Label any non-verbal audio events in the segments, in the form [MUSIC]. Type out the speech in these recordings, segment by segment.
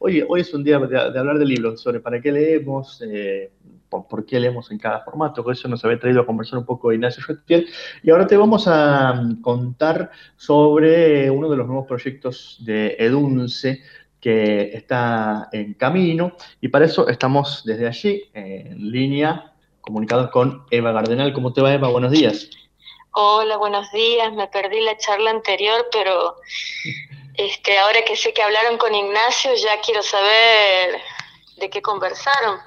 hoy, hoy es un día de, hablar de libros, sobre para qué leemos, eh, por, qué leemos en cada formato, por eso nos había traído a conversar un poco Ignacio Schuttiel, y ahora te vamos a mm, contar sobre uno de los nuevos proyectos de Edunce, que está en camino, y para eso estamos desde allí, en línea, comunicados con Eva Gardenal. ¿Cómo te va, Eva? Buenos días. Hola, buenos días. Me perdí la charla anterior, pero este, ahora que sé que hablaron con Ignacio, ya quiero saber de qué conversaron.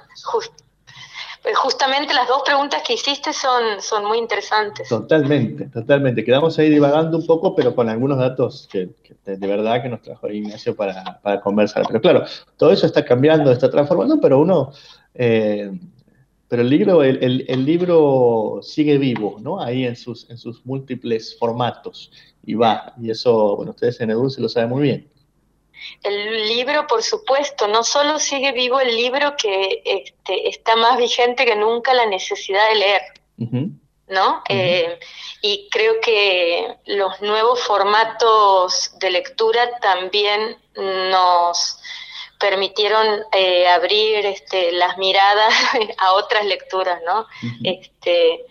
Pues justamente las dos preguntas que hiciste son, son muy interesantes. Totalmente, totalmente. Quedamos ahí divagando un poco, pero con algunos datos que, de, verdad que nos trajo Ignacio para, para, conversar. Pero claro, todo eso está cambiando, está transformando, pero uno eh, pero el libro, el, libro sigue vivo, ¿no? Ahí en sus, en sus múltiples formatos y va. Y eso, bueno, ustedes en Edu se lo saben muy bien. El libro, por supuesto, no solo sigue vivo el libro que este, está más vigente que nunca la necesidad de leer, ¿no? Eh, y creo que los nuevos formatos de lectura también nos permitieron eh, abrir este, las miradas [LAUGHS] a otras lecturas, ¿no? este,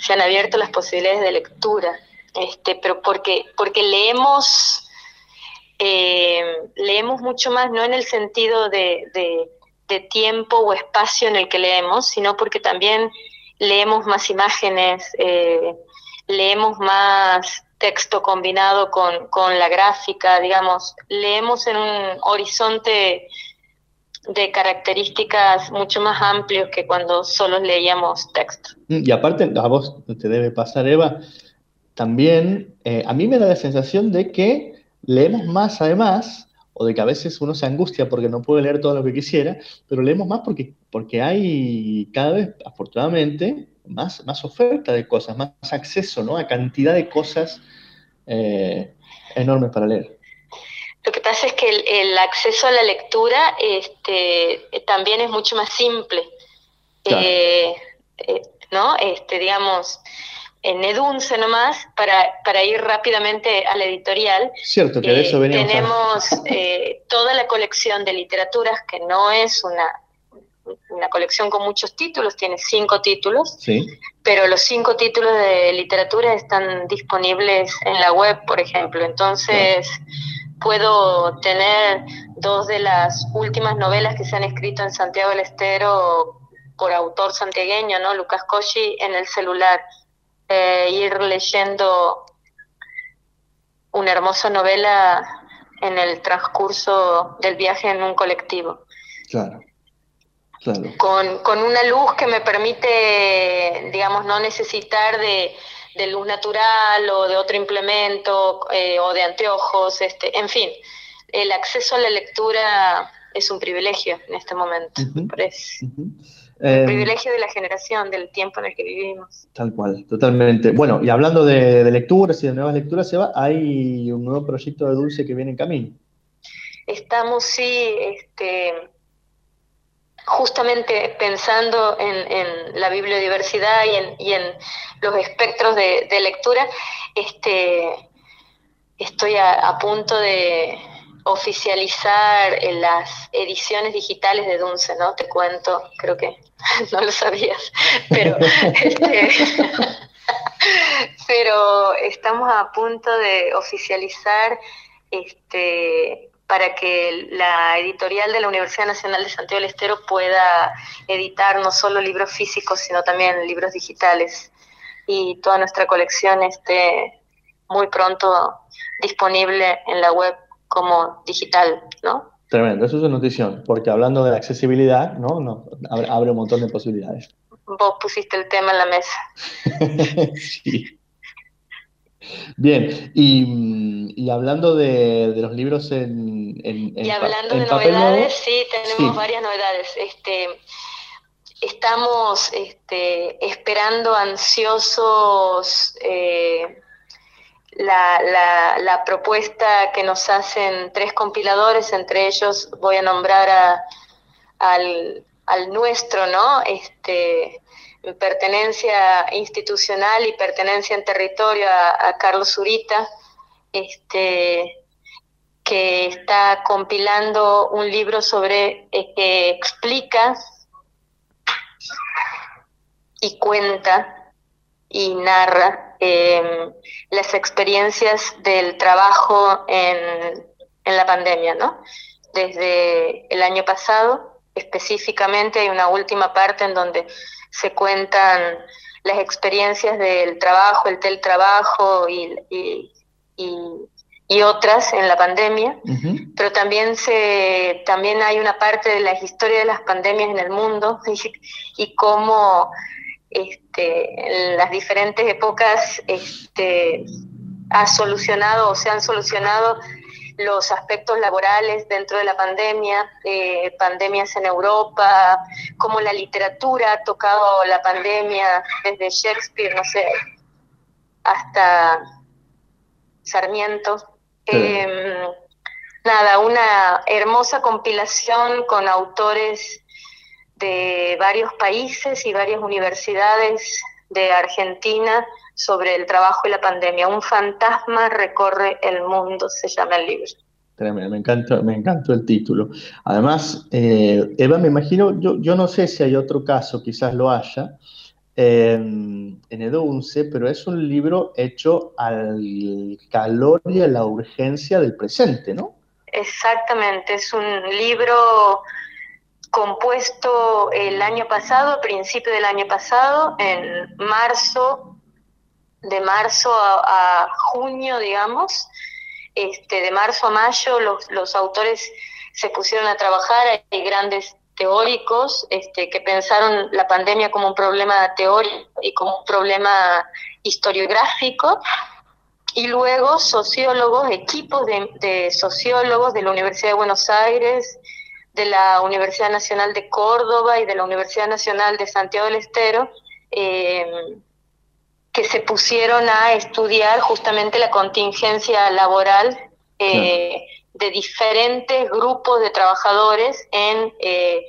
se han abierto las posibilidades de lectura, este, pero porque, porque leemos, eh, leemos mucho más, no en el sentido de, de, tiempo o espacio en el que leemos, sino porque también leemos más imágenes, eh, leemos más texto combinado con, con, la gráfica, digamos, leemos en un horizonte de características mucho más amplios que cuando solo leíamos texto. Mm, y aparte, a vos te debe pasar, Eva, también eh, a mí me da la sensación de que leemos más además, o de que a veces uno se angustia porque no puede leer todo lo que quisiera, pero leemos más porque, porque hay cada vez, afortunadamente, más, más oferta de cosas, más acceso ¿no? a cantidad de cosas eh, enormes para leer. Lo que pasa es que el, acceso a la lectura este, también es mucho más simple. Eh, eh, ¿No? Este, digamos, en Edunce nomás, para, para ir rápidamente a la editorial. Cierto, que de eso veníamos Tenemos toda la colección de literaturas, que no es una una colección con muchos títulos, tiene cinco títulos, pero los cinco títulos de literatura están disponibles en la web, por ejemplo. Entonces, puedo tener dos de las últimas novelas que se han escrito en Santiago del Estero por autor santiagueño, ¿no? Lucas Cosci, en el celular. Eh, ir leyendo una hermosa novela en el transcurso del viaje en un colectivo. Claro. Con, con, una luz que me permite, digamos, no necesitar de, luz natural o de otro implemento eh, o de anteojos, este, en fin, el acceso a la lectura es un privilegio en este momento, parece. El em, privilegio de la generación, del tiempo en el que vivimos. Tal cual, totalmente. Bueno, y hablando de, de lecturas y de nuevas lecturas, Seba, hay un nuevo proyecto de Dulce que viene en camino. Estamos, sí, este, justamente pensando en, la bibliodiversidad y en, los espectros de, lectura, este, estoy a, punto de oficializar en las ediciones digitales de Dunce, ¿no? Te cuento, creo que [LAUGHS] no lo sabías, pero, [LAUGHS] este, [LAUGHS] pero estamos a punto de oficializar este, para que la editorial de la Universidad Nacional de Santiago del Estero pueda editar no solo libros físicos, sino también libros digitales. Y toda nuestra colección esté muy pronto disponible en la web como digital, ¿no? Tremendo, eso es una notición, porque hablando de accesibilidad, ¿no? no abre, un montón de posibilidades. Vos pusiste el tema en la mesa. [LAUGHS] sí. Bien, y, hablando de, los libros en, en, Y hablando de novedades, sí, tenemos varias novedades. Este, estamos este, esperando ansiosos eh, la, la, propuesta que nos hacen tres compiladores, entre ellos voy a nombrar al, al nuestro, ¿no? Este, pertenencia institucional y pertenencia en territorio a, Carlos Zurita, este, que está compilando un libro sobre eh, que explica y cuenta y narra em, las experiencias del trabajo en, en la pandemia, ¿no? Desde el año pasado, específicamente, hay una última parte en donde se cuentan las experiencias del trabajo, el teletrabajo y, y, y, otras en la pandemia, pero también, se, también hay una parte de la historia de las pandemias en el mundo [LAUGHS] y, cómo este, en las diferentes épocas este, ha solucionado o se han solucionado los aspectos laborales dentro de la pandemia, eh, pandemias en Europa, cómo la literatura ha tocado la pandemia desde Shakespeare, no sé, hasta Sarmiento. Em, nada, una hermosa compilación con autores de varios países y varias universidades de Argentina sobre el trabajo y la pandemia. Un fantasma recorre el mundo, se llama el libro. Tremendo, me encantó, me encantó el título. Además, eh, Eva, me imagino, yo, yo no sé si hay otro caso, quizás lo haya, en Edunce, pero es un libro hecho al calor y a la urgencia del presente, ¿no? Exactamente, es un libro compuesto el año pasado, a principio del año pasado, en marzo, de marzo a, junio, digamos, este, de marzo a mayo los, los autores se pusieron a trabajar, hay grandes teóricos este, que pensaron la pandemia como un problema teórico y como un problema historiográfico, y luego sociólogos, equipos de sociólogos de la Universidad de Buenos Aires, de la Universidad Nacional de Córdoba y de la Universidad Nacional de Santiago del Estero, eh, que se pusieron a estudiar justamente la contingencia laboral eh, de diferentes grupos de trabajadores en eh,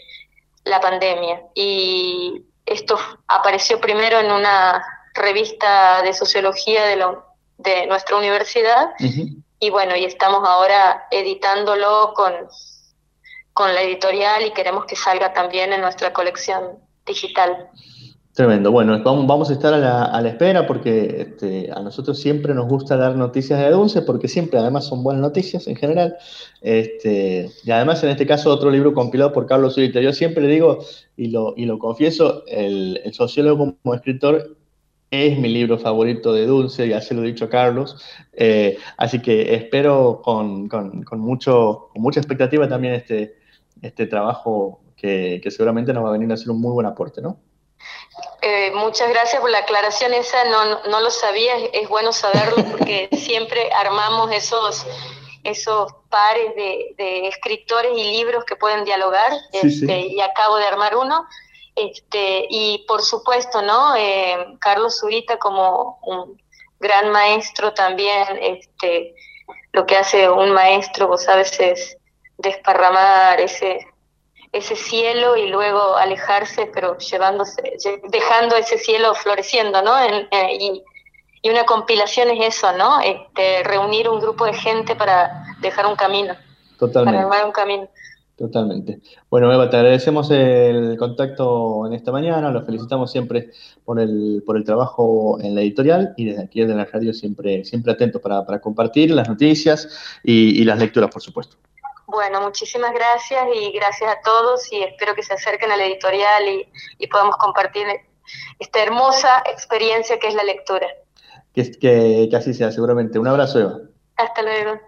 la pandemia. Y esto apareció primero en una revista de sociología de, de nuestra universidad. Y bueno, y estamos ahora editándolo con con la editorial y queremos que salga también en nuestra colección digital. Tremendo. Bueno, vamos, a estar a la, espera porque este, a nosotros siempre nos gusta dar noticias de Dulce porque siempre además son buenas noticias en general. Este, y además en este caso otro libro compilado por Carlos Zurita. Yo siempre le digo, y lo, y lo confieso, el, sociólogo como escritor es mi libro favorito de Dulce, ya se lo he dicho a Carlos. Eh, así que espero con, con, con, mucho, con mucha expectativa también este, este trabajo que, seguramente nos va a venir a hacer un muy buen aporte, ¿no? Eh, muchas gracias por la aclaración esa, no, no lo sabía, es, bueno saberlo porque [LAUGHS] siempre armamos esos, esos pares de, escritores y libros que pueden dialogar este, y acabo de armar uno. Este, y por supuesto, ¿no? Eh, Carlos Zurita como un gran maestro también, este, lo que hace un maestro, vos sabes, es desparramar ese, ese cielo y luego alejarse, pero llevándose, dejando ese cielo floreciendo, ¿no? y, una compilación es eso, ¿no? Este, reunir un grupo de gente para dejar un camino. Totalmente. Para armar un camino. Totalmente. Bueno, Eva, te agradecemos el contacto en esta mañana, los felicitamos siempre por el, por el trabajo en la editorial y desde aquí desde la radio siempre, siempre atentos para, compartir las noticias y las lecturas, por supuesto. Bueno, muchísimas gracias y gracias a todos y espero que se acerquen a la editorial y, podamos compartir esta hermosa experiencia que es la lectura. Que, que, que así sea, seguramente. Un abrazo, Eva. Hasta luego.